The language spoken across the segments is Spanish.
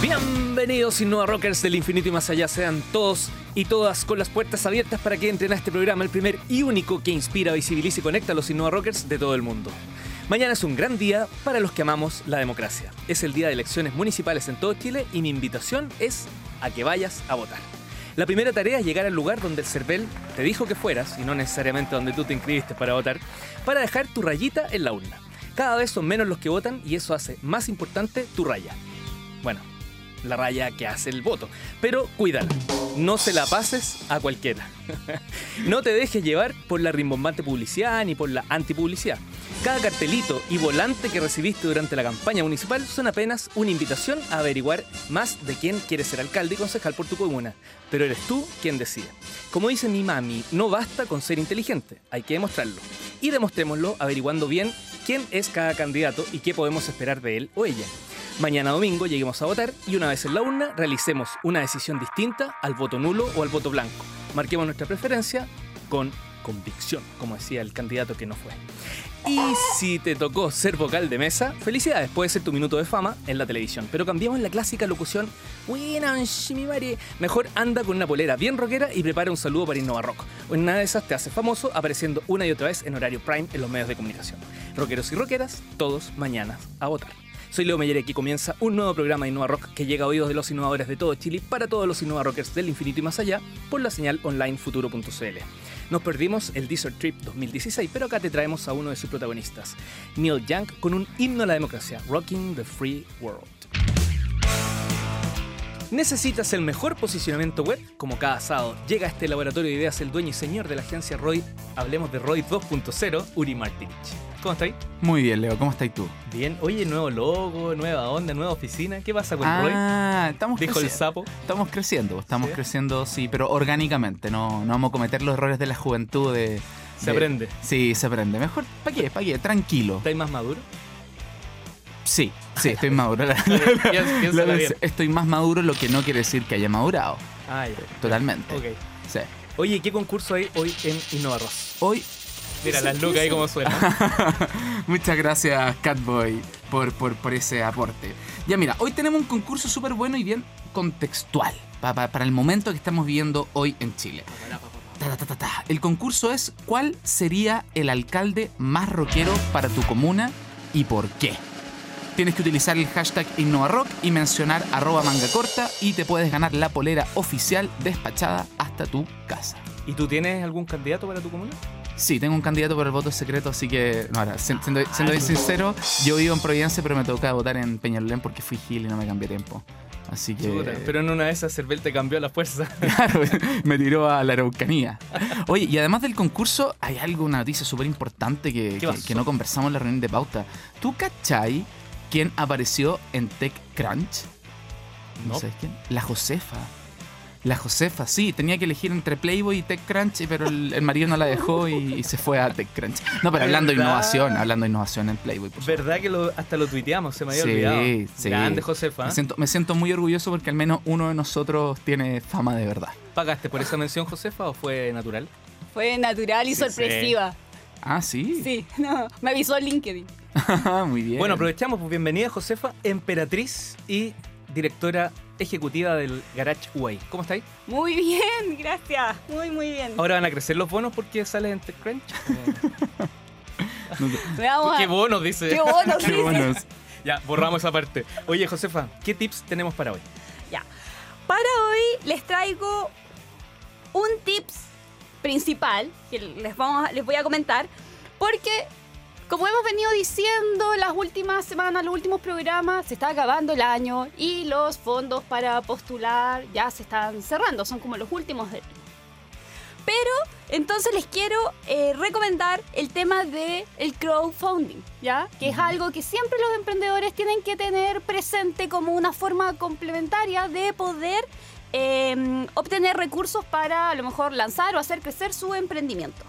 Bienvenidos Innova Rockers del infinito y más allá, sean todos y todas con las puertas abiertas para que entren a este programa, el primer y único que inspira, visibiliza y conecta a los Innova Rockers de todo el mundo. Mañana es un gran día para los que amamos la democracia. Es el día de elecciones municipales en todo Chile y mi invitación es a que vayas a votar. La primera tarea es llegar al lugar donde el CERVEL te dijo que fueras, y no necesariamente donde tú te inscribiste para votar, para dejar tu rayita en la urna. Cada vez son menos los que votan y eso hace más importante tu raya. Bueno, la raya que hace el voto. Pero cuídala, no se la pases a cualquiera. no te dejes llevar por la rimbombante publicidad ni por la antipublicidad. Cada cartelito y volante que recibiste durante la campaña municipal son apenas una invitación a averiguar más de quién quiere ser alcalde y concejal por tu comuna. Pero eres tú quien decide. Como dice mi mami, no basta con ser inteligente, hay que demostrarlo. Y demostrémoslo averiguando bien quién es cada candidato y qué podemos esperar de él o ella. Mañana domingo lleguemos a votar y una vez en la urna realicemos una decisión distinta al voto nulo o al voto blanco. Marquemos nuestra preferencia con convicción, como decía el candidato que no fue. Y si te tocó ser vocal de mesa, felicidades, puede ser tu minuto de fama en la televisión. Pero cambiamos la clásica locución, mejor anda con una polera bien rockera y prepara un saludo para Innova Rock. Una de esas te hace famoso apareciendo una y otra vez en horario prime en los medios de comunicación. Rockeros y rockeras, todos mañana a votar. Soy Leo Meyer y aquí comienza un nuevo programa de Innova Rock que llega a oídos de los innovadores de todo Chile para todos los Innova Rockers del infinito y más allá por la señal online futuro.cl. Nos perdimos el Desert Trip 2016, pero acá te traemos a uno de sus protagonistas, Neil Young, con un himno a la democracia, Rocking the Free World. ¿Necesitas el mejor posicionamiento web? Como cada sábado, llega a este laboratorio de ideas el dueño y señor de la agencia Roy, hablemos de Roy 2.0, Uri Martinich. ¿Cómo estáis? Muy bien, Leo. ¿Cómo estáis tú? Bien. Oye, nuevo logo, nueva onda, nueva oficina. ¿Qué pasa con ah, Estamos Dijo el sapo. Estamos creciendo, estamos creciendo, sí, pero orgánicamente. No, no vamos a cometer los errores de la juventud de... Se aprende. Sí, se aprende. Mejor, ¿para qué? ¿Para qué? Tranquilo. ¿Estáis más maduro? Sí, sí, estoy maduro. estoy más maduro, lo que no quiere decir que haya madurado. Ah, Totalmente. Ok. Sí. Oye, ¿qué concurso hay hoy en Innovarros? Hoy Mira las lucas ahí como suena. Muchas gracias, Catboy, por, por, por, ese aporte. Ya mira, hoy tenemos un concurso súper bueno y bien contextual para, el momento que estamos viviendo hoy en Chile. el concurso es ¿cuál sería el alcalde más rockero para tu comuna y por qué? Tienes que utilizar el hashtag InnovaRock y mencionar arroba manga corta y te puedes ganar la polera oficial despachada hasta tu casa. ¿Y tú tienes algún candidato para tu comuna? Sí, tengo un candidato por el voto secreto, así que, no, ahora, siendo, bien sincero, yo vivo en Providencia, pero me toca votar en Peñalolén porque fui Gil y no me cambié tiempo. Así que. pero en una de esas Cervel te cambió la fuerza. Claro, me tiró a la Araucanía. Oye, y además del concurso, hay algo, una noticia súper importante que, que, no conversamos en la reunión de pauta. ¿Tú cachai quién apareció en TechCrunch? ¿No, sabes quién? La Josefa. La Josefa, sí, tenía que elegir entre Playboy y TechCrunch, pero el, marido no la dejó y, se fue a TechCrunch. No, pero hablando de innovación, hablando de innovación en Playboy. ¿Verdad que hasta lo tuiteamos? Se me había olvidado. Sí, Grande Josefa. Me siento, me siento muy orgulloso porque al menos uno de nosotros tiene fama de verdad. ¿Pagaste por esa mención, Josefa, o fue natural? Fue natural y sorpresiva. Ah, sí. Sí, no, me avisó el LinkedIn. muy bien. Bueno, aprovechamos, pues bienvenida Josefa, emperatriz y directora ejecutiva del Garage Way. ¿Cómo estáis? Muy bien, gracias. Muy, muy bien. Ahora van a crecer los bonos porque sales en TechCrunch. ¿Qué bonos dice? ¿Qué bonos? ¿Qué bonos? Ya, borramos esa parte. Oye, Josefa, ¿qué tips tenemos para hoy? Ya. Para hoy les traigo un tips principal que les, vamos les voy a comentar porque como hemos venido diciendo las últimas semanas, los últimos programas, se está acabando el año y los fondos para postular ya se están cerrando, son como los últimos del Pero entonces les quiero eh, recomendar el tema del el crowdfunding, ¿ya? Que es algo que siempre los emprendedores tienen que tener presente como una forma complementaria de poder em, obtener recursos para a lo mejor lanzar o hacer crecer su emprendimiento.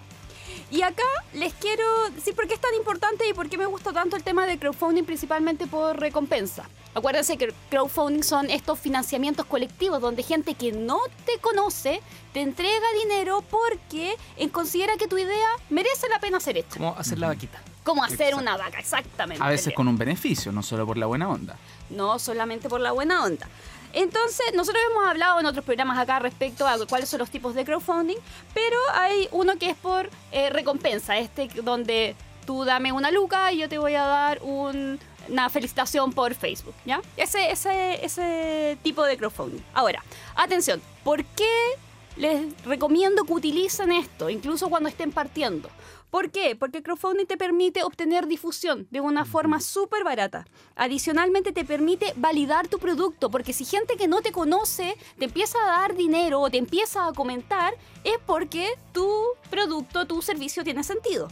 Y acá les quiero decir por qué es tan importante y por qué me gusta tanto el tema de crowdfunding, principalmente por recompensa. Acuérdense que crowdfunding son estos financiamientos colectivos donde gente que no te conoce te entrega dinero porque considera que tu idea merece la pena hacer esto. Como hacer la vaquita. cómo hacer Exacto. una vaca, exactamente. A veces con un beneficio, no solo por la buena onda. no solamente por la buena onda. Entonces, nosotros hemos hablado en otros programas acá respecto a cuáles son los tipos de crowdfunding, pero hay uno que es por eh, recompensa, este donde tú dame una luca y yo te voy a dar un- una felicitación por Facebook, ¿ya? Ese, ese, ese tipo de crowdfunding. Ahora, atención, ¿por qué les recomiendo que utilicen esto, incluso cuando estén partiendo? ¿Por qué? Porque el crowdfunding te permite obtener difusión de una forma súper barata. Adicionalmente te permite validar tu producto, porque si gente que no te conoce te empieza a dar dinero o te empieza a comentar, es porque tu producto, tu servicio tiene sentido.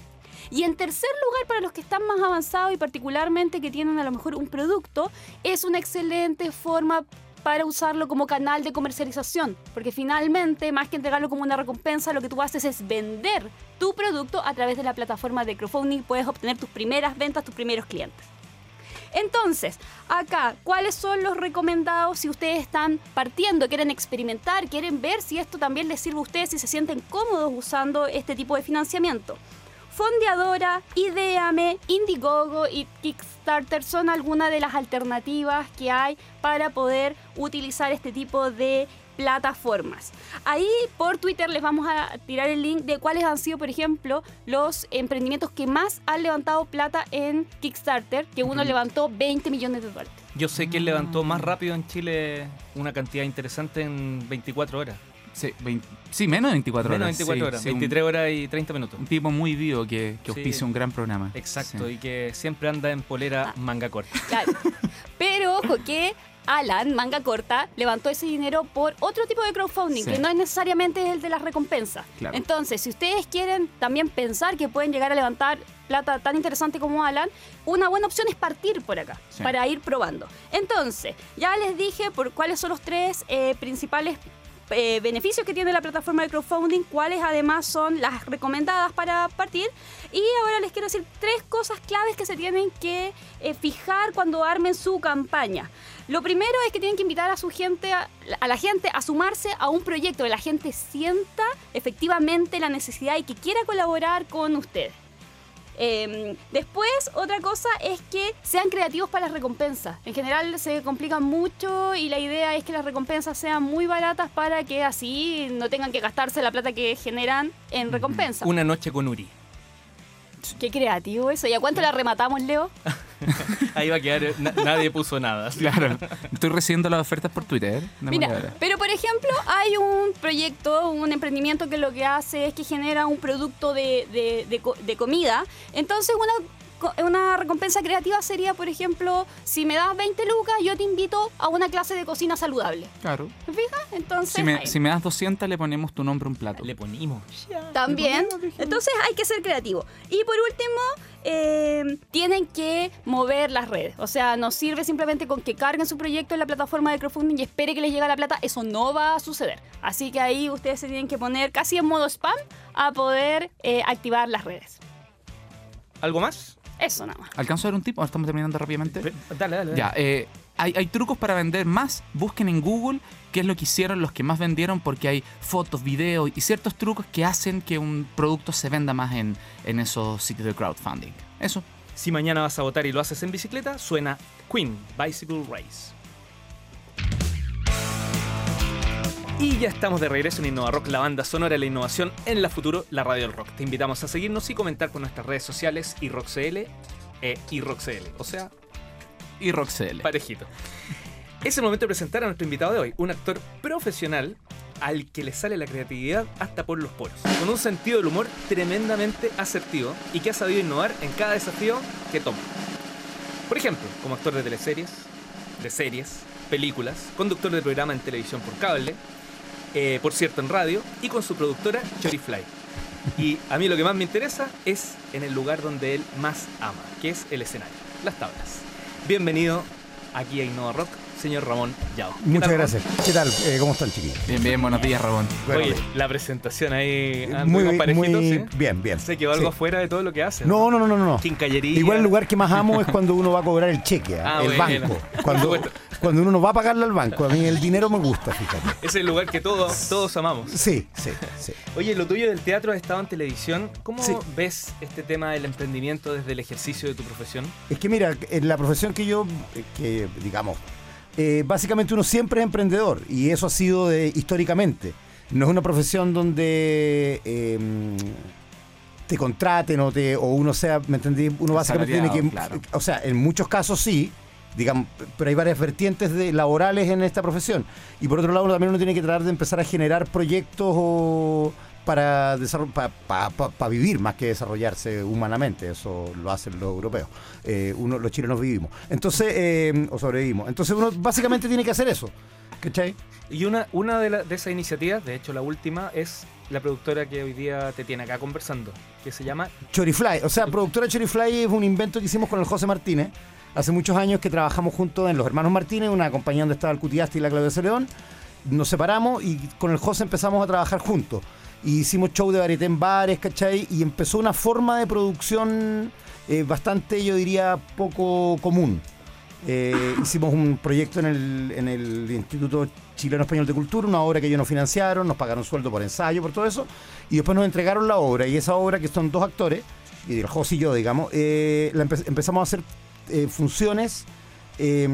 Y en tercer lugar, para los que están más avanzados y particularmente que tienen a lo mejor un producto, es una excelente forma para usarlo como canal de comercialización, porque finalmente, más que entregarlo como una recompensa, lo que tú haces es vender tu producto a través de la plataforma de crowdfunding, puedes obtener tus primeras ventas, tus primeros clientes. Entonces, acá, ¿cuáles son los recomendados si ustedes están partiendo, quieren experimentar, quieren ver si esto también les sirve a ustedes, si se sienten cómodos usando este tipo de financiamiento? Fondeadora, Ideame, Indiegogo y Kickstarter son algunas de las alternativas que hay para poder utilizar este tipo de plataformas. Ahí por Twitter les vamos a tirar el link de cuáles han sido, por ejemplo, los emprendimientos que más han levantado plata en Kickstarter, que uno levantó 20 millones de dólares. Yo sé que él levantó más rápido en Chile una cantidad interesante en 24 horas. Sí, 20 sí, menos de 24 Menos de horas. 24 sí, horas, sí, un- 23 horas y 30 minutos. Un, tipo muy vivo que, que auspicia un gran programa. Exacto, Sí. y que siempre anda en polera Ah. manga corta. Claro. Pero ojo que Alan, manga corta, levantó ese dinero por otro tipo de crowdfunding, Sí. que no es necesariamente el de las recompensas. Claro. Entonces, si ustedes quieren también pensar que pueden llegar a levantar plata tan interesante como Alan, una buena opción es partir por acá, Sí. para ir probando. Entonces, ya les dije por cuáles son los tres eh, principales eh, beneficios que tiene la plataforma de crowdfunding, cuáles además son las recomendadas para partir. Y ahora les quiero decir tres cosas claves que se tienen que eh, fijar cuando armen su campaña. Lo primero es que tienen que invitar a su gente, a, la gente a sumarse a un proyecto, que la gente sienta efectivamente la necesidad y que quiera colaborar con ustedes. Eh, después, otra cosa es que sean creativos para las recompensas. En general se complican mucho y la idea es que las recompensas sean muy baratas para que así no tengan que gastarse la plata que generan en recompensas. Una noche con Uri. Qué creativo eso. ¿Y a cuánto la rematamos, Leo? Ahí va a quedar, na- nadie puso nada. Claro. Estoy recibiendo las ofertas por Twitter. No me Mira, pero por ejemplo, hay un proyecto, un emprendimiento que lo que hace es que genera un producto de, de- de co- de comida. Entonces, una, una recompensa creativa sería, por ejemplo, si me das 20 lucas, yo te invito a una clase de cocina saludable. Claro. ¿Me fijas? Entonces, Si me, ahí. si me das 200, le ponemos tu nombre a un plato. Le ponimos. También. Entonces hay que ser creativo. Y por último, eh, tienen que mover las redes. O sea, no sirve simplemente con que carguen su proyecto en la plataforma de crowdfunding y espere que les llegue la plata. Eso no va a suceder. Así que ahí ustedes se tienen que poner casi en modo spam a poder eh, activar las redes. ¿Algo más? Eso nada más. ¿Alcanzo a dar un tip estamos terminando rápidamente? Dale. dale. Ya, eh, hay, hay trucos para vender más. Busquen en Google qué es lo que hicieron los que más vendieron porque hay fotos, videos y ciertos trucos que hacen que un producto se venda más en, en esos sitios de crowdfunding. Eso. Si mañana vas a votar y lo haces en bicicleta, suena Queen Bicycle Race. Y ya estamos de regreso en Innova Rock, la banda sonora de la innovación en la futuro, la radio del rock. Te invitamos a seguirnos y comentar por nuestras redes sociales y RockCL e iRockCL, o sea, Roxelle. parejito. Es el momento de presentar a nuestro invitado de hoy, un actor profesional al que le sale la creatividad hasta por los poros, con un sentido del humor tremendamente asertivo y que ha sabido innovar en cada desafío que toma. Por ejemplo, como actor de teleseries, de series, películas, conductor de programa en televisión por cable, eh, por cierto en radio, y con su productora Chorifly. Y a mí lo que más me interesa es en el lugar donde él más ama, que es el escenario, las tablas. Bienvenido aquí a Innova Rock, señor Ramón Yao. ¿Qué Muchas tal, gracias. ¿Qué tal? Eh, ¿Cómo están, chiquillos? Bien, bien, buenos días, Ramón. Bueno, Oye, la presentación ahí muy, anduvimos parejitos, muy ¿sí? bien, bien. Se quedó algo Sí. afuera de todo lo que hace. No, no, no, no, no. Quincallería. Igual el lugar que más amo es cuando uno va a cobrar el cheque, ¿ah? Ah, el bueno. banco. Cuando, cuando uno no va a pagarle al banco. A mí el dinero me gusta, fíjate. Es el lugar que todos, todos amamos. Sí, sí, sí. Oye, lo tuyo del teatro ha estado en televisión. ¿Cómo Sí. ves este tema del emprendimiento desde el ejercicio de tu profesión? Es que mira, en la profesión que yo, eh, que digamos, eh, básicamente uno siempre es emprendedor y eso ha sido de, históricamente. No es una profesión donde eh, te contraten o, te, o uno sea, ¿me entendí? Uno básicamente tiene que, claro. o sea, en muchos casos sí, digamos, pero hay varias vertientes de, laborales en esta profesión. Y por otro lado, también uno tiene que tratar de empezar a generar proyectos o para, desarroll- pa- pa- pa- pa vivir más que desarrollarse humanamente. Eso lo hacen los europeos. Eh, uno, los chilenos vivimos. Entonces, eh, o sobrevivimos. Entonces uno básicamente tiene que hacer eso. ¿Cachai? Y una, una de, la- de esas iniciativas, de hecho la última, es la productora que hoy día te tiene acá conversando, que se llama Chorifly. O sea, productora Chorifly es un invento que hicimos con el José Martínez. Hace muchos años que trabajamos juntos en Los Hermanos Martínez, una compañía donde estaba el Cutiasti y la Claudia Celedón. Nos separamos y con el José empezamos a trabajar juntos. Y hicimos show de varieté en bares, ¿cachai? Y empezó una forma de producción eh, bastante, yo diría, poco común. Eh, hicimos un proyecto en el, en el Instituto Chileno Español de Cultura, una obra que ellos nos financiaron, nos pagaron sueldo por ensayo, por todo eso, y después nos entregaron la obra, y esa obra, que son dos actores, y el José y yo, digamos, eh, la empe- empezamos a hacer funciones eh,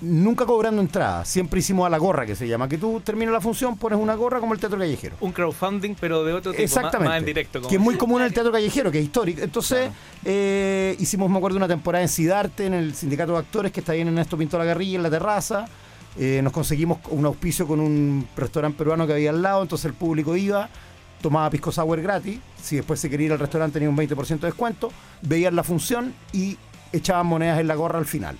nunca cobrando entrada, siempre hicimos a la gorra, que se llama, que tú terminas la función, pones una gorra como el teatro callejero. un crowdfunding, pero de otro tipo, Exactamente. más en directo. como que es muy común en el teatro callejero, que es histórico. Entonces, eh, hicimos, me acuerdo, una temporada en Sidarte, en el sindicato de actores, que está ahí en Ernesto Pinto La Garrilla, en la terraza. Eh, nos conseguimos un auspicio con un restaurante peruano que había al lado, entonces el público iba, tomaba pisco sour gratis. Si después se quería ir al restaurante, tenía un 20% de descuento. Veían la función y echaban monedas en la gorra al final.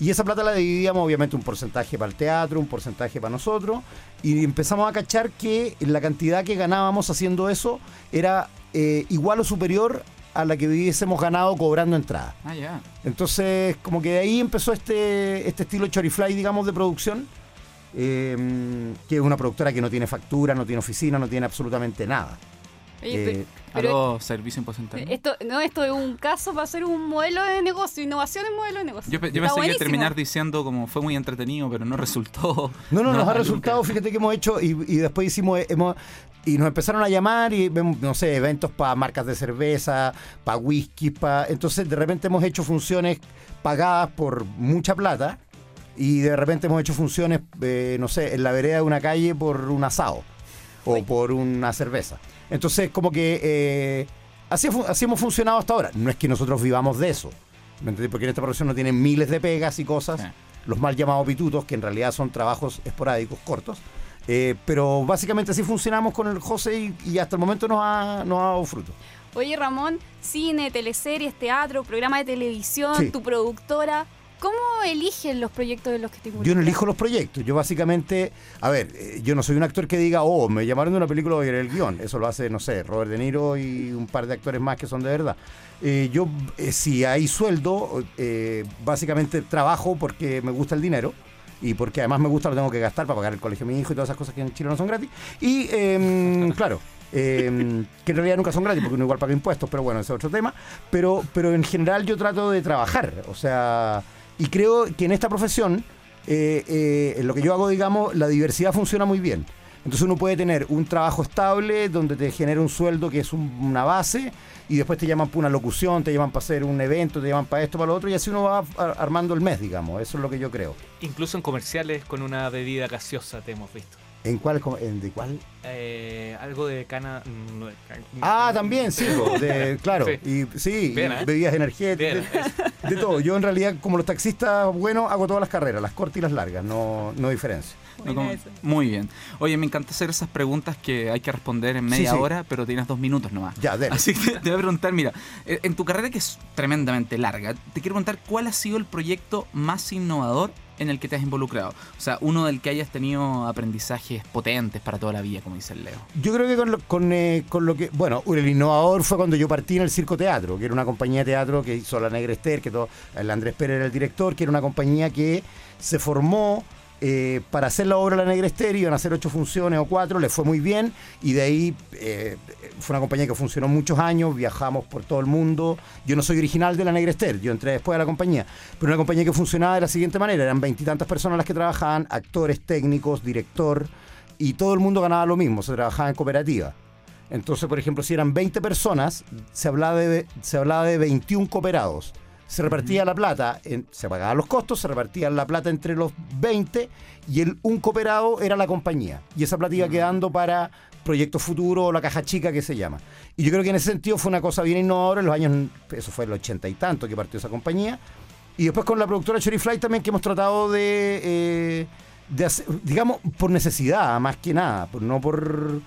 Y esa plata la dividíamos, obviamente, un porcentaje para el teatro, un porcentaje para nosotros. Y empezamos a cachar que la cantidad que ganábamos haciendo eso era eh, igual o superior a la que hubiésemos ganado cobrando entrada. Ah, ya. Entonces, como que de ahí empezó este, este estilo Chorifly, digamos, de producción. eh, que es una productora que no tiene factura, no tiene oficina, no tiene absolutamente nada. Oye, Eh, pero, pero ¿Aló, servicio en porcentaje? esto, no, esto es un caso para hacer un modelo de negocio, innovación en modelo de negocio. Yo, yo pensé que iba a buenísimo. terminar diciendo como fue muy entretenido, pero no resultó. No, no, nos ha nunca. resultado, fíjate que hemos hecho y, y después hicimos, hemos, y nos empezaron a llamar y vemos, no sé, eventos para marcas de cerveza, para whisky, para... Entonces de repente hemos hecho funciones pagadas por mucha plata y de repente hemos hecho funciones, eh, no sé, en la vereda de una calle por un asado o por una cerveza. Entonces como que eh, así, así hemos funcionado hasta ahora. No es que nosotros vivamos de eso, ¿me entendés? Porque en esta profesión no tienen miles de pegas y cosas Sí. los mal llamados pitutos, que en realidad son trabajos esporádicos, cortos. Eh, pero básicamente así funcionamos con el José y, y hasta el momento nos ha, nos ha dado fruto. Oye, Ramón, cine, teleseries, teatro, programa de televisión, Sí. tu productora. ¿Cómo eligen los proyectos de los que te Yo no involucras? elijo los proyectos, yo básicamente, a ver, eh, yo no soy un actor que diga, oh, me llamaron de una película voy a leer el guion. Eso lo hace, no sé, Robert De Niro y un par de actores más que son de verdad. Eh, yo, eh, si hay sueldo, eh, básicamente trabajo porque me gusta el dinero. Y porque además me gusta, lo tengo que gastar para pagar el colegio de mi hijo y todas esas cosas que en Chile no son gratis. Y em, claro, em, que en realidad nunca son gratis porque uno igual paga impuestos, pero bueno, ese es otro tema. Pero, pero en general yo trato de trabajar. O sea, y creo que en esta profesión, eh, eh, en lo que yo hago, digamos, la diversidad funciona muy bien. Entonces uno puede tener un trabajo estable donde te genera un sueldo que es un- una base y después te llaman para una locución, te llaman para hacer un evento, te llaman para esto, para lo otro y así uno va ar- armando el mes, digamos. Eso es lo que yo creo. Incluso en comerciales con una bebida gaseosa te hemos visto. ¿En cuál? com- en ¿De cuál? Eh, algo de cana. mm, Ah, también, sí, de- claro. Sí. Y sí, Bien, y ¿eh? bebidas energéticas, de, de todo. Yo en realidad, como los taxistas, bueno, hago todas las carreras, las cortas y las largas, no, no diferencia. No, como- muy bien. Oye, me encanta hacer esas preguntas que hay que responder en media sí. hora, pero tienes dos minutos nomás. Ya, dele. Así que te voy a preguntar, mira, eh, en tu carrera que es tremendamente larga, te quiero preguntar cuál ha sido el proyecto más innovador en el que te has involucrado. O sea, uno del que hayas tenido aprendizajes potentes para toda la vida, como dice el Leo. Yo creo que con lo, eh, con lo que. Bueno, el innovador fue cuando yo partí en el Circo Teatro, que era una compañía de teatro que hizo la Negra Esther, que todo, el Andrés Pérez era el director, que era una compañía que se formó eh, para hacer la obra La Negra Esther, iban a hacer ocho funciones o cuatro, le fue muy bien y de ahí eh, fue una compañía que funcionó muchos años, viajamos por todo el mundo. Yo no soy original de La Negra Esther, yo entré después a la compañía, pero una compañía que funcionaba de la siguiente manera, eran veintitantas personas las que trabajaban, actores, técnicos, director, y todo el mundo ganaba lo mismo, se trabajaba en cooperativa. Entonces, por ejemplo, si eran 20 personas, se hablaba de, se hablaba de 21 cooperados se repartía la plata, se pagaban los costos, se repartía la plata entre los 20 y el un cooperado era la compañía. Y esa plata iba quedando para proyectos futuros o la caja chica que se llama. Y yo creo que en ese sentido fue una cosa bien innovadora en los años, eso fue el ochenta y tanto que partió esa compañía. Y después con la productora Cherry Fly también que hemos tratado de, eh, de hacer, digamos, por necesidad, más que nada, no por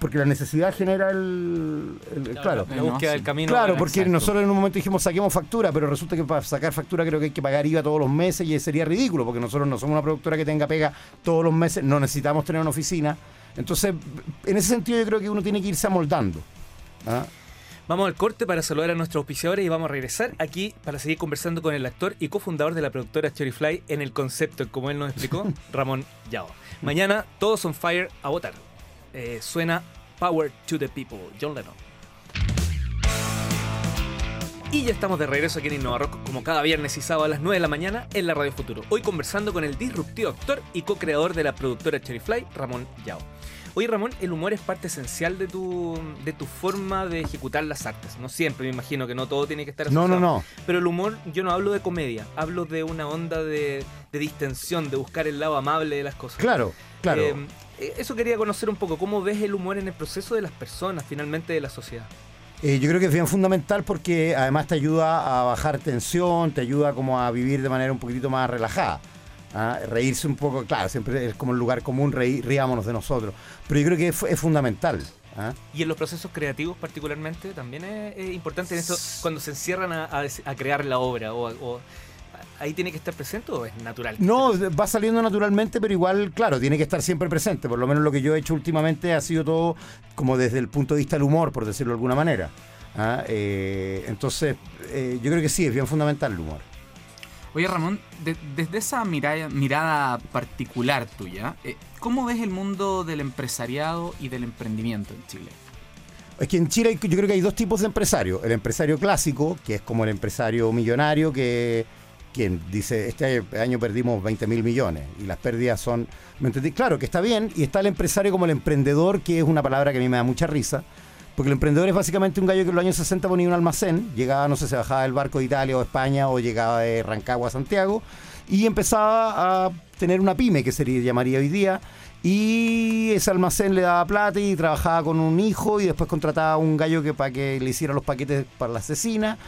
porque la necesidad genera el, claro, la, búsqueda del camino. Claro, porque nosotros en un momento dijimos saquemos factura, pero resulta que para sacar factura creo que hay que pagar IVA todos los meses y sería ridículo, porque nosotros no somos una productora que tenga pega todos los meses, no necesitamos tener una oficina. Entonces, en ese sentido yo creo que uno tiene que irse amoldando. ¿ah? Vamos al corte para saludar a nuestros auspiciadores y vamos a regresar aquí para seguir conversando con el actor y cofundador de la productora Fly en el concepto, como él nos explicó, Ramón Yao. Mañana todos on fire a votar. Eh, suena Power to the People, John Lennon. Y ya estamos de regreso aquí en Innova Rock, como cada viernes y sábado a las 9 de la mañana en la Radio Futuro. Hoy conversando con el disruptivo actor y co-creador de la productora Cherryfly, Ramón Yao. Oye Ramón, el humor es parte esencial de tu, de tu forma de ejecutar las artes. No siempre, me imagino que no todo tiene que estar asociado. No, no, no. Pero el humor, yo no hablo de comedia, hablo de una onda de, de distensión, de buscar el lado amable de las cosas. Claro, claro. Eh, eh, eso quería conocer un poco, cómo ves el humor en el proceso de las personas, finalmente de la sociedad. Eh, yo creo que es bien fundamental porque además te ayuda a bajar tensión, te ayuda como a vivir de manera un poquitito más relajada. ¿Ah? Reírse un poco, claro, siempre es como el lugar común, reír, riámonos de nosotros. Pero yo creo que es, fundamental. ¿ah? Y en los procesos creativos particularmente también es, importante en eso, cuando se encierran a, crear la obra o ahí tiene que estar presente o es natural? No, va saliendo naturalmente, pero igual, claro, tiene que estar siempre presente. Por lo menos lo que yo he hecho últimamente ha sido todo como desde el punto de vista del humor, por decirlo de alguna manera. ¿ah? Eh, entonces, eh, yo creo que sí, es bien fundamental el humor. Oye Ramón, desde esa mirada, particular tuya, eh, ¿cómo ves el mundo del empresariado y del emprendimiento en Chile? Es que en Chile yo creo que hay dos tipos de empresarios. El empresario clásico, que es como el empresario millonario que quien dice, este año perdimos 20 mil millones y las pérdidas son... ¿Me entendí? Claro que está bien y está el empresario como el emprendedor, que es una palabra que a mí me da mucha risa, porque el emprendedor es básicamente un gallo que en los años 60 ponía un almacén, llegaba, no sé, se bajaba del barco de Italia o España o llegaba de Rancagua a Santiago y empezaba a tener una pyme que se llamaría hoy día y ese almacén le daba plata y trabajaba con un hijo y después contrataba a un gallo que para que le hiciera los paquetes para la asesina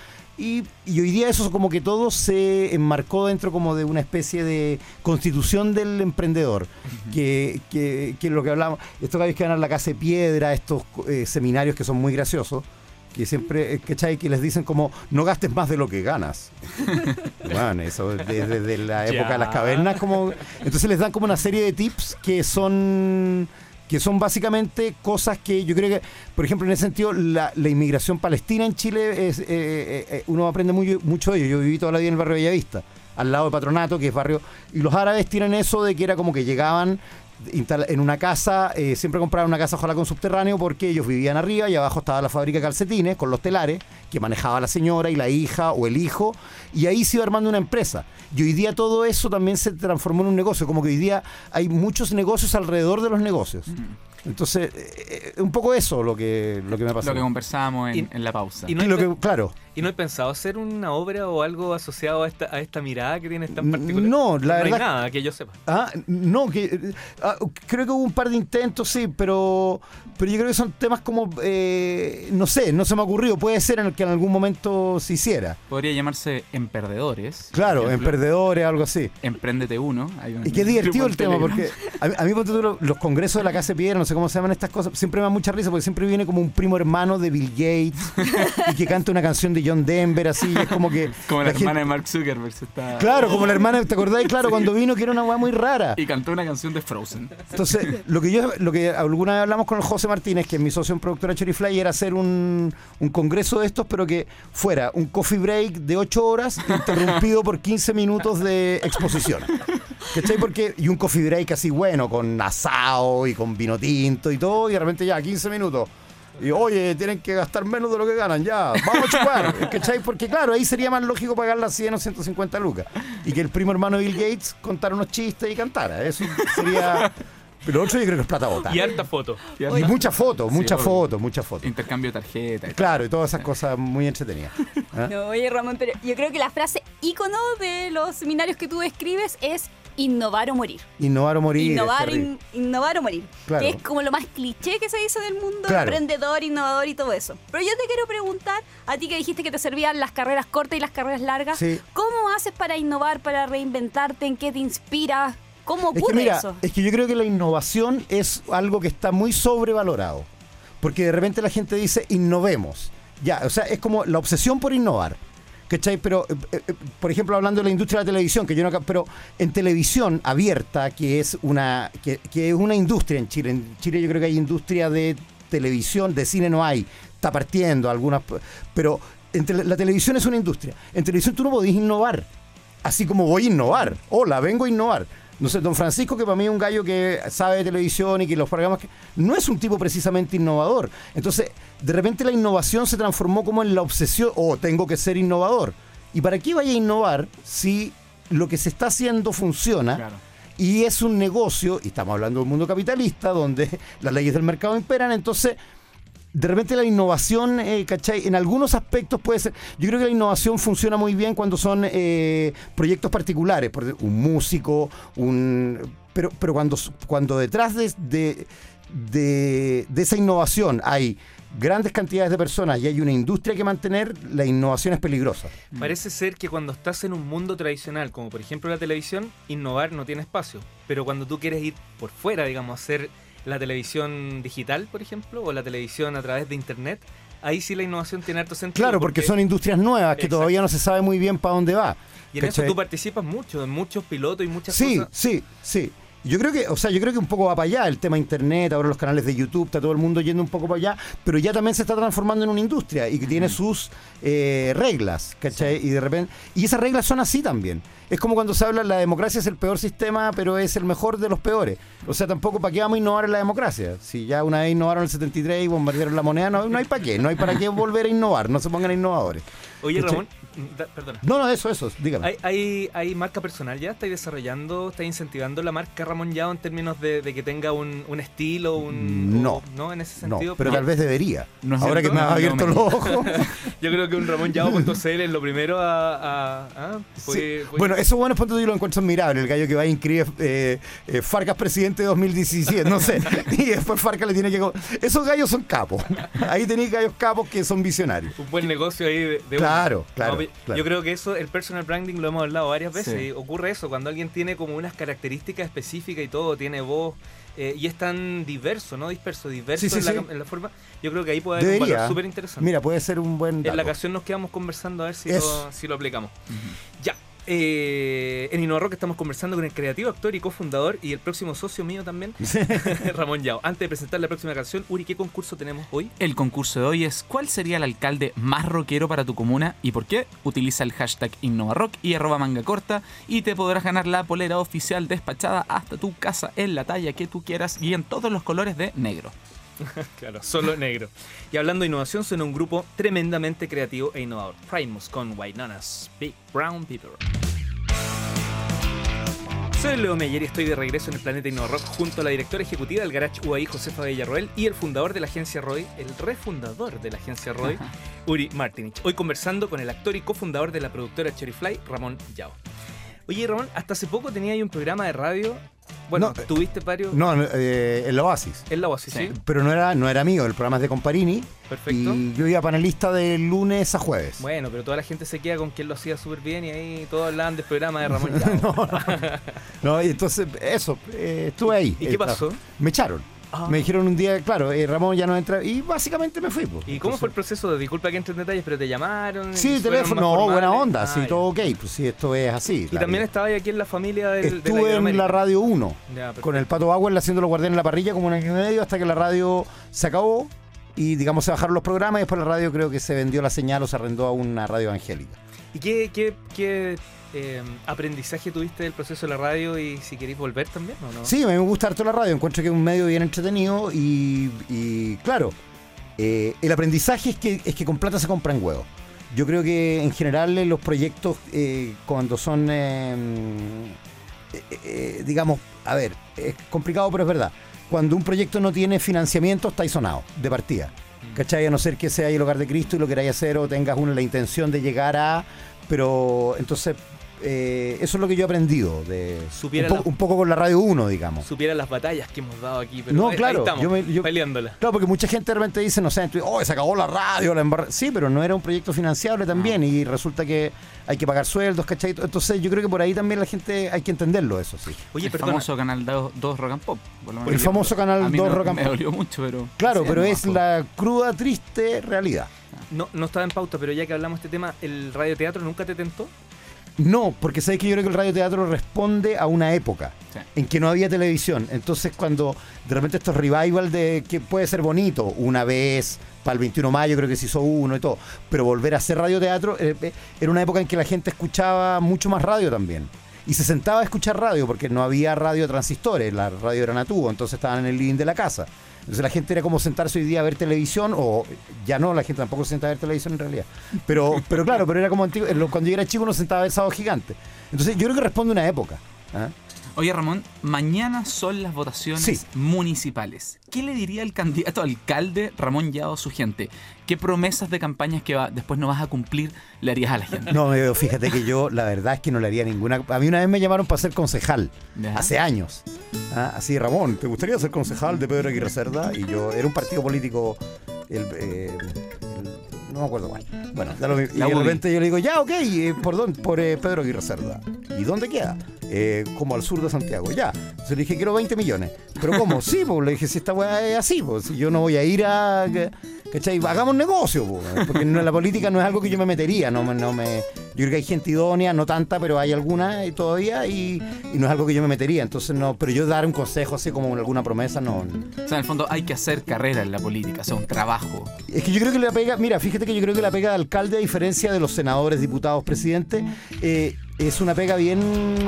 y, hoy día eso como que todo se enmarcó dentro como de una especie de constitución del emprendedor, que, que, es lo que hablamos, estos gallos que van a la casa de piedra, estos eh, seminarios que son muy graciosos, que siempre, eh, ¿cachai? Que les dicen como, no gastes más de lo que ganas. bueno, eso desde, la época de las cavernas, como... Entonces les dan como una serie de tips que son que son básicamente cosas que yo creo que, por ejemplo, en ese sentido, la, inmigración palestina en Chile, es, eh, eh, eh, uno aprende mucho de ello. Yo viví toda la vida en el barrio Bellavista, al lado de Patronato, que es barrio... Y los árabes tienen eso de que era como que llegaban en una casa, siempre compraban una casa ojalá con subterráneo porque ellos vivían arriba y abajo estaba la fábrica de calcetines con los telares que manejaba la señora y la hija o el hijo y ahí se iba armando una empresa. Y hoy día todo eso también se transformó en un negocio, como que hoy día hay muchos negocios alrededor de los negocios. Entonces, eh, un poco eso lo que, lo que me pasó. Lo que conversábamos en, en la pausa. Y no lo que, claro. ¿Y no he pensado hacer una obra o algo asociado a esta, a esta mirada que tienes tan particular? No, la no verdad. hay nada que yo sepa. Ah, no, que ah, creo que hubo un par de intentos, sí, pero, pero yo creo que son temas como, eh, no sé, no se me ha ocurrido. Puede ser en el que en algún momento se hiciera. Podría llamarse Emperdedores. Claro, Emperdedores, algo así. Emprendete uno. y qué divertido el tema, porque a, mí, los, los congresos de la Casa de Piedra, no sé sé cómo se llaman estas cosas, siempre me da mucha risa porque siempre viene como un primo hermano de Bill Gates y que canta una canción de John Denver, así, y es como que... Como la, hermana de Mark Zuckerberg. se está- Claro, como la hermana, ¿te acordás? Claro, cuando vino que era una weá muy rara. Y cantó una canción de Frozen. Entonces, lo que yo, lo que alguna vez hablamos con el José Martínez, que es mi socio en productora Cherry Fly, era hacer un, un congreso de estos, pero que fuera un coffee break de 8 horas, interrumpido por 15 minutos de exposición. ¿Cachai? Porque, y un coffee break así bueno, con asado y con vino tinto y todo, y de repente ya, 15 minutos. Y oye, tienen que gastar menos de lo que ganan, ya, vamos a chupar. ¿Cachai? Porque claro, ahí sería más lógico pagar las 100 o 150 lucas. Y que el primo hermano de Bill Gates contara unos chistes y cantara. Eso sería... Pero lo otro yo creo que es plata bota. Y harta foto. Y Y muchas fotos, Sí, muchas obvio. fotos, muchas fotos. Intercambio de tarjetas. Claro, y todas esas cosas muy entretenidas. ¿Ah? No, oye, Ramón, pero yo creo que la frase ícono de los seminarios que tú escribes es innovar o morir. Innovar o morir. innovar, in- innovar o morir. Claro. Que es como lo más cliché que se dice del mundo Claro. emprendedor, innovador y todo eso. Pero yo te quiero preguntar, a ti que dijiste que te servían las carreras cortas y las carreras largas, Sí. ¿cómo haces para innovar, para reinventarte? ¿En qué te inspiras? ¿Cómo Es que ocurre mira, eso? es que yo creo que la innovación es algo que está muy sobrevalorado. Porque de repente la gente dice innovemos. Ya, o sea, es como la obsesión por innovar. ¿Cachai? Pero, eh, eh, por ejemplo, hablando de la industria de la televisión, que yo no, pero en televisión abierta, que es una, que, es una industria en Chile. En Chile yo creo que hay industria de televisión, de cine no hay. Está partiendo algunas, pero la televisión es una industria. En televisión tú no podés innovar así como voy a innovar. Hola, vengo a innovar. No sé, don Francisco, que para mí es un gallo que sabe de televisión y que los programas que. No es un tipo precisamente innovador. Entonces, de repente la innovación se transformó como en la obsesión, oh, tengo que ser innovador. ¿Y para qué vaya a innovar si lo que se está haciendo funciona? Claro. Y es un negocio, y estamos hablando de un mundo capitalista, donde las leyes del mercado imperan, entonces de repente la innovación, eh, ¿cachai? En algunos aspectos puede ser. Yo creo que la innovación funciona muy bien cuando son eh, proyectos particulares, por ejemplo, un músico, un. Pero, pero cuando, cuando detrás de, de, de- de esa innovación hay grandes cantidades de personas y hay una industria que mantener, la innovación es peligrosa. Parece ser que cuando estás en un mundo tradicional, como por ejemplo la televisión, innovar no tiene espacio. Pero cuando tú quieres ir por fuera, digamos, hacer la televisión digital, por ejemplo, o la televisión a través de internet, ahí sí la innovación tiene harto sentido. Claro, porque son industrias nuevas que Exacto. todavía no se sabe muy bien para dónde va. Y en eso ¿cachai? tú participas mucho, en muchos pilotos y muchas Sí, cosas. sí, sí. Yo creo que, o sea, yo creo que un poco va para allá el tema internet, ahora los canales de YouTube, está todo el mundo yendo un poco para allá, pero ya también se está transformando en una industria y que tiene sus eh, reglas, ¿cachai? Y de repente, y esas reglas son así también. Es como cuando se habla la democracia es el peor sistema, pero es el mejor de los peores. O sea, tampoco para qué vamos a innovar en la democracia. Si ya una vez innovaron el 73 y bombardearon la moneda, no, no hay para qué, no hay para qué volver a innovar, no se pongan innovadores. Oye, ¿Cachai? Ramón, da- perdona. No, no, eso, eso, dígame. ¿Hay, hay, hay marca personal ya? ¿Estáis desarrollando, estáis incentivando la marca Ramón Yao en términos de, de que tenga un, un estilo, un... No. o- ¿No? En ese No, sentido. pero tal vez debería. No Ahora que me has no, abierto no, los ojos. Yo creo que un RamónYao.cl es lo primero a... a- ah, fue- Sí. fue- Bueno, esos buenos puntos yo lo encuentro admirable. El gallo que va a inscribir eh, eh, Farcas presidente de 2017, no sé. Y después Farcas le tiene que. Esos gallos son capos. Ahí tenéis gallos capos que son visionarios. un buen negocio ahí de, de Claro, uno. claro. Yo creo que eso, el personal branding lo hemos hablado varias veces. Sí. y ocurre eso, cuando alguien tiene como unas características específicas y todo, tiene voz eh, y es tan diverso, ¿no? Disperso, diverso Sí, sí, en, la, sí. en la forma. Yo creo que ahí puede haber un valor súper interesante. Mira, puede ser un buen. En la dato. canción nos quedamos conversando a ver si, lo, si lo aplicamos. Ya. Eh, en Innova Rock estamos conversando con el creativo actor y cofundador y el próximo socio mío también, Ramón Yao. Antes de presentar la próxima canción, Uri, ¿qué concurso tenemos hoy? El concurso de hoy es ¿Cuál sería el alcalde más rockero para tu comuna y por qué? Utiliza el hashtag InnovaRock y arroba manga corta y te podrás ganar la polera oficial despachada hasta tu casa en la talla que tú quieras y en todos los colores de negro. Claro, solo negro. Y hablando de innovación, son un grupo tremendamente creativo e innovador. Primus con Wainona's Big Brown People. Soy Leo Meyer y estoy de regreso en el Planeta InnovaRock junto a la directora ejecutiva del Garage UAI, Josefa Villarroel, y el fundador de la agencia ROY, el refundador de la agencia ROY, Uri Martinich. Hoy conversando con el actor y cofundador de la productora Cherryfly, Ramón Yao. Oye, Ramón, hasta hace poco tenía ahí un programa de radio. Bueno, No, tuviste varios. No, no, eh, el Oasis. En la Oasis, ¿sí? Sí. Pero no era, no era mío, el programa es de Comparini. Perfecto. Y yo iba panelista de lunes a jueves. Bueno, pero toda la gente se queda con que él lo hacía súper bien y ahí todos hablaban del programa de Ramón Yao. No, y entonces, eso, eh, estuve ahí. ¿Y qué Eh, pasó? Me echaron. Ah. Me dijeron un día, claro, eh, Ramón ya no entra. Y básicamente me fui. pues. ¿Y cómo Entonces- fue el proceso? Disculpa que entre en detalles, pero te llamaron. Sí, teléfono, no, formales? buena onda, Ah, sí, ya. todo ok, pues sí, esto es así. Y también estaba ahí aquí en la familia del, de la Estuve en la Radio 1 Ya, perfecto. con el Pato Bauer haciendo los guardianes en la parrilla como un año y medio hasta que la radio se acabó y digamos se bajaron los programas y después la radio creo que se vendió la señal o se arrendó a una radio evangélica. ¿Y qué, qué, qué eh, aprendizaje tuviste del proceso de la radio y si queréis volver también no? Sí, a mí me gusta harto la radio, encuentro que es un medio bien entretenido y, claro, eh, el aprendizaje es que, es que con plata se compran huevos. Yo creo que en general eh, los proyectos eh, cuando son, eh, eh, digamos, a ver, es complicado pero es verdad. Cuando un proyecto no tiene financiamiento está sonado, de partida. ¿Cachai? A no ser que sea el hogar de Cristo y lo queráis hacer o tengas una, la intención de llegar a... Pero entonces, eh, eso es lo que yo he aprendido. De, un, po- la- un poco con la Radio 1, digamos. Supiera las batallas que hemos dado aquí, pero No, ahí- ahí claro, estamos, yo me- yo- peleándola. Claro, porque mucha gente de repente dice, no sé, oh, se acabó la radio, la embarra-". Sí, pero no era un proyecto financiable también y resulta que hay que pagar sueldos, ¿cachai? Entonces yo creo que por ahí también la gente hay que entenderlo, eso sí. Oye, el perdona. famoso canal 2 Rock and Pop. El famoso canal a mí 2 me, Rock and me Pop. dolió mucho, pero. Claro, sí, pero no, es la cruda, triste realidad. No, no estaba en pauta, pero ya que hablamos de este tema, ¿el radioteatro nunca te tentó? No, porque sabes que yo creo que el radioteatro responde a una época Sí. en que no había televisión. Entonces cuando de repente estos revival de que puede ser bonito, una vez, para el 21 de mayo creo que se hizo uno y todo, pero volver a hacer radioteatro eh, eh, era una época en que la gente escuchaba mucho más radio también. Y se sentaba a escuchar radio porque no había radio transistores, la radio era natubo, entonces estaban en el living de la casa. Entonces la gente era como sentarse hoy día a ver televisión, o ya no, la gente tampoco se sienta a ver televisión en realidad. Pero, pero claro, pero era como antiguo, cuando yo era chico uno se sentaba a ver sábado gigante. Entonces yo creo que responde a una época. ¿ah? Oye, Ramón, mañana son las votaciones Sí. municipales. ¿Qué le diría el candidato a alcalde Ramón Yao a su gente? ¿Qué promesas de campañas que va, después no vas a cumplir le harías a la gente? No, eh, fíjate que yo la verdad es que no le haría ninguna. A mí una vez me llamaron para ser concejal, Ya. hace años. Ah, Así, Ramón, ¿te gustaría ser concejal de Pedro Aguirre Cerda? Y yo, era un partido político, el, eh, el- no me acuerdo cuál. Bueno, ya lo vi- y de repente yo le digo, ya, ok, eh, ¿por dónde? Por eh, Pedro Aguirre Cerda. ¿Y dónde queda? "Eh, como al sur de Santiago, ya. Entonces le dije, quiero 20 millones. ¿Pero cómo? sí, pues le dije, si esta weá es así, pues yo no voy a ir a... ¿Cachai? Hagamos negocio, pues, porque no- la política no es algo que yo me metería, no, no me... Yo creo que hay gente idónea, no tanta, pero hay alguna todavía y, y no es algo que yo me metería, entonces no, pero yo dar un consejo así como alguna promesa, no. O sea, en el fondo hay que hacer carrera en la política, o sea, un trabajo. Es que yo creo que la pega, mira, fíjate que yo creo que la pega de alcalde, a diferencia de los senadores, diputados, presidentes, eh, es una pega bien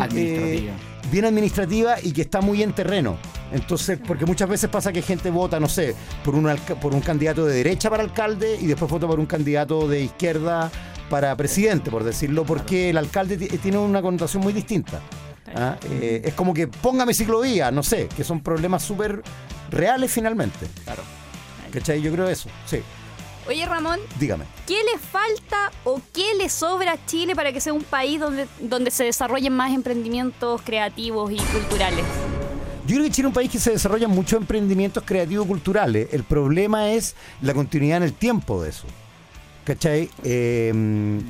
Administrativa. eh, bien administrativa y que está muy en terreno. Entonces, porque muchas veces pasa que gente vota, no sé, por un, por un candidato de derecha para alcalde y después vota por un candidato de izquierda para presidente, por decirlo, porque el alcalde ti- tiene una connotación muy distinta. ¿ah? Eh, es como que póngame ciclovía, no sé, que son problemas súper reales finalmente. Claro. ¿Cachai? Yo creo eso, sí. Oye, Ramón, Dígame. ¿qué le falta o qué le sobra a Chile para que sea un país donde, donde se desarrollen más emprendimientos creativos y culturales? Yo creo que Chile es un país que se desarrollan muchos emprendimientos creativos culturales. El problema es la continuidad en el tiempo de eso. ¿Cachai? Eh,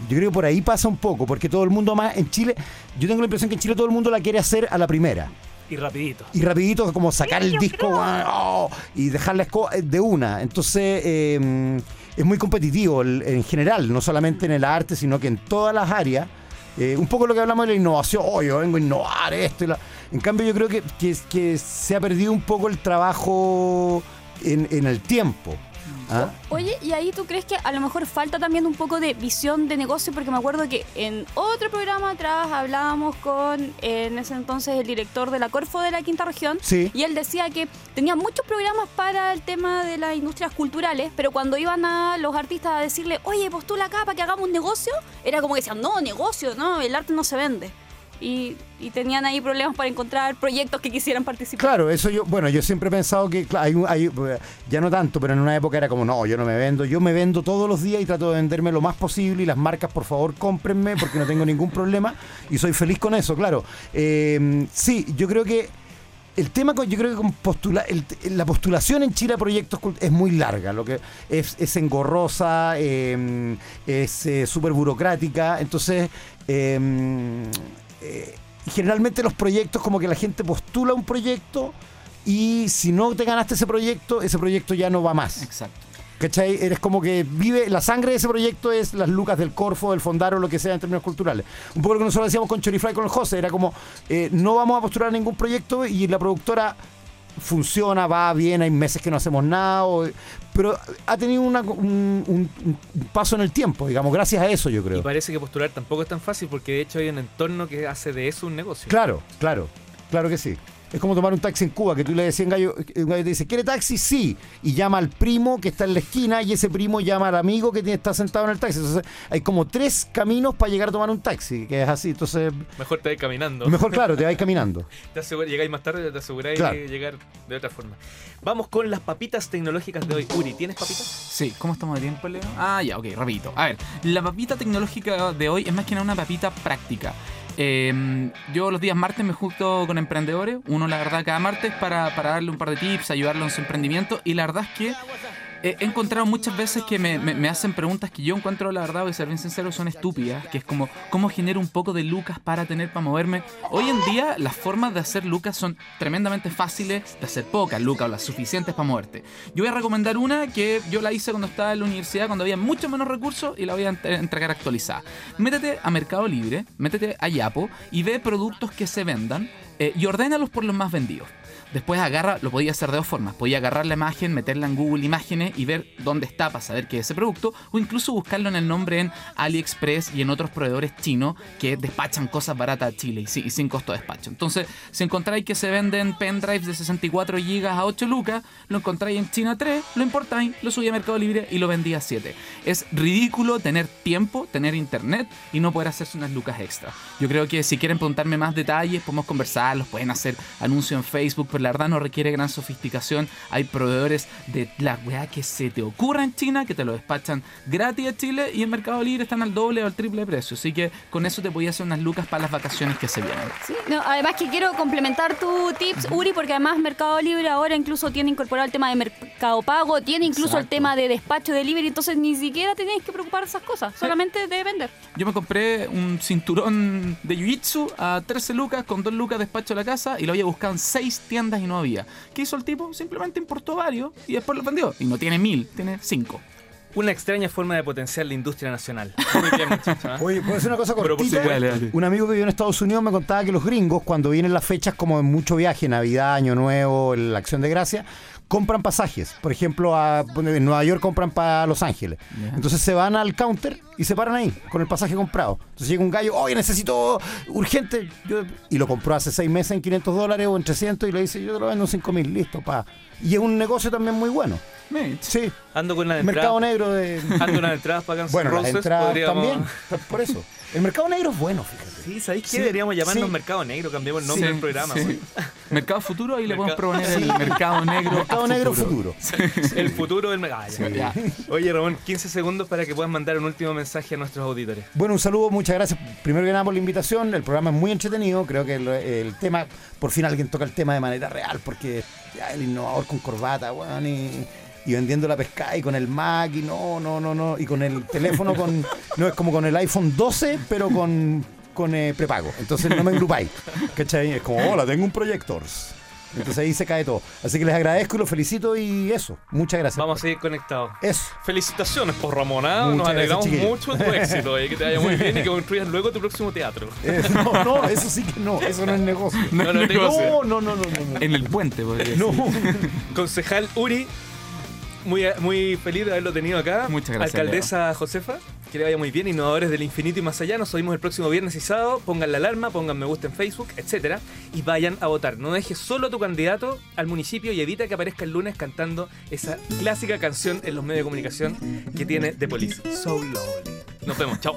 yo creo que por ahí pasa un poco, porque todo el mundo más en Chile, yo tengo la impresión que en Chile todo el mundo la quiere hacer a la primera. Y rapidito. Y rapidito, como sacar el disco oh, y dejar la escoba de una. Entonces, eh, es muy competitivo en general, no solamente en el arte, sino que en todas las áreas. Eh, un poco lo que hablamos de la innovación, oh, yo vengo a innovar esto. y la- En cambio, yo creo que, que, que se ha perdido un poco el trabajo en el tiempo. ¿Ah? Oye, ¿y ahí tú crees que a lo mejor falta también un poco de visión de negocio? Porque me acuerdo que en otro programa atrás hablábamos con, en ese entonces, el director de la Corfo de la Quinta Región. Sí. Y él decía que tenía muchos programas para el tema de las industrias culturales, pero cuando iban a los artistas a decirle, oye, postula acá para que hagamos un negocio, era como que decían, no, negocio, no, el arte no se vende. Y, y tenían ahí problemas para encontrar proyectos que quisieran participar. Claro, eso yo, bueno, yo siempre he pensado que claro, hay, hay, eh, ya no tanto, pero en una época era como, no, yo no me vendo, yo me vendo todos los días y trato de venderme lo más posible y las marcas, por favor, cómprenme porque no tengo ningún problema y soy feliz con eso, claro. Eh, sí, yo creo que el tema, con, yo creo que con postula, el- la postulación en Chile a proyectos es muy larga, lo que es, es engorrosa, eh, es súper burocrática, entonces... eh, eh, generalmente los proyectos como que la gente postula un proyecto y si no te ganaste ese proyecto, ese proyecto ya no va más. Exacto. ¿Cachai? Eres como que vive, la sangre de ese proyecto es las lucas del Corfo, del Fondaro, lo que sea en términos culturales. Un poco lo que nosotros decíamos con Chorifly con el José, era como, eh, no vamos a postular ningún proyecto y la productora funciona, va bien, hay meses que no hacemos nada, o- pero ha tenido una- un, un- un paso en el tiempo, digamos, gracias a eso yo Y creo. parece que postular tampoco es tan fácil porque de hecho hay un entorno que hace de eso un negocio. Claro, claro, claro que sí. Es como tomar un taxi en Cuba, que tú le decías a un gallo, un gallo te dice, ¿quiere taxi? Sí. Y llama al primo que está en la esquina y ese primo llama al amigo que tiene- está sentado en el taxi. Entonces hay como tres caminos para llegar a tomar un taxi, que es así. Entonces, Mejor te vais caminando. mejor claro, te vais caminando. Te asegura- llegáis más tarde, te aseguráis Claro. de llegar de otra forma. Vamos con las papitas tecnológicas de hoy. Uri, ¿tienes papitas? Sí, ¿cómo estamos de tiempo, Leo? Ah, ya, ok, rapidito. A ver, la papita tecnológica de hoy es más que nada una papita práctica. Eh, yo los días martes me junto con emprendedores, uno la verdad cada martes para, darle un par de tips, ayudarlo en su emprendimiento y la verdad es que he encontrado muchas veces que me, me- hacen preguntas que yo encuentro la verdad, voy a ser bien sincero, son estúpidas, que es como, ¿cómo genero un poco de lucas para tener para moverme? Hoy en día las formas de hacer lucas son tremendamente fáciles de hacer pocas lucas o las suficientes para moverte. Yo voy a recomendar una que yo la hice cuando estaba en la universidad, cuando había mucho menos recursos y la voy a ent- entregar actualizada. Métete a Mercado Libre, métete a Yapo y ve productos que se vendan eh, y ordénalos por los más vendidos. Después agarra, lo podía hacer de dos formas. Podía agarrar la imagen, meterla en Google Imágenes y ver dónde está para saber qué es ese producto. O incluso buscarlo en el nombre en AliExpress y en otros proveedores chinos que despachan cosas baratas a Chile y, y sin costo de despacho. Entonces, si encontráis que se venden pendrives de 64 GB a 8 lucas, lo encontráis en China 3, lo importáis, lo subí a Mercado Libre y lo vendí a 7. Es ridículo tener tiempo, tener internet y no poder hacerse unas lucas extra. Yo creo que si quieren preguntarme más detalles, podemos conversar, los pueden hacer anuncio en Facebook, la verdad no requiere gran sofisticación. Hay proveedores de la weá que se te ocurra en China que te lo despachan gratis a Chile y en Mercado Libre están al doble o al triple de precio. Así que con eso te podía hacer unas lucas para las vacaciones que se vienen. Sí, no, además que quiero complementar tu tips, Uri, porque además Mercado Libre ahora incluso tiene incorporado el tema de Mercado Pago, tiene incluso el tema de despacho delivery, entonces ni siquiera tenéis que preocupar de esas cosas, solamente de vender. Yo me compré un cinturón de Jiu-Jitsu a 13 lucas con 2 lucas despacho a la casa y lo había buscado en 6 tiendas y no había. ¿Qué hizo el tipo? Simplemente importó varios y después los vendió. Y no tiene mil, tiene 5. Una extraña forma de potenciar la industria nacional. Muy bien, muchachos. ¿ah? Oye, ¿puedo decir una cosa Pero por cortita? supuesto. Dale, dale. Un amigo que vive en Estados Unidos me contaba que los gringos, cuando vienen las fechas como de mucho viaje, Navidad, Año Nuevo, la Acción de Gracia, compran pasajes. Por ejemplo, a, en Nueva York compran para Los Ángeles. Entonces se van al counter y se paran ahí con el pasaje comprado. Entonces llega un gallo, oye, necesito urgente. Yo- y lo compró hace seis meses en 500 dólares o en 300 y le dice, yo te lo vendo en 5 mil, listo, pa. Y es un negocio también muy bueno. Sí, Ando con una mercado entrada. negro de... Ando unas entradas para Guns Bueno, las Roses. entradas podríamos- también, por eso. El mercado negro es bueno, fíjate. Sí, ¿sabéis qué? Sí, Deberíamos llamarnos sí. Mercado Negro, cambiamos el nombre Sí, del programa. Mercado Futuro, ahí le podemos proponer el Mercado Negro. Mercado negro futuro. El futuro del mercado. Oye, Ramón, 15 segundos para que puedas mandar un último mensaje a nuestros auditores. Bueno, un saludo, muchas gracias primero que nada por la invitación. El programa es muy entretenido. Creo que el, el tema, por fin alguien toca el tema de manera real, porque ya el innovador con corbata, weón, y, y vendiendo la pesca y con el Mac, y no, no, no, no, y con el teléfono con, no es como con el iPhone 12, pero con, con eh, prepago. Entonces no me engrupáis. ¿Cachai? Es como, hola, tengo un proyector. Entonces ahí se cae todo. Así que les agradezco y los felicito y eso. Muchas gracias. Vamos a seguir conectados. Eso. Felicitaciones por ¿ah? Muchas Nos gracias, alegramos chiquillos. mucho de tu éxito y que te vaya muy bien y que construyas luego tu próximo teatro. Eh, no, no, eso sí que no. Eso no es negocio. No, no, negocio. No, no, no, no, no. no. En el puente, podría No. Concejal Uri, muy, muy feliz de haberlo tenido acá. Muchas gracias, Alcaldesa Josefa, que le vaya muy bien. Innovadores del infinito y más allá. Nos oímos el próximo viernes y sábado. Pongan la alarma, pongan me gusta en Facebook, etcétera, y vayan a votar. No dejes solo a tu candidato al municipio y evita que aparezca el lunes cantando esa clásica canción en los medios de comunicación que tiene The Police. So Lonely. Nos vemos, chao.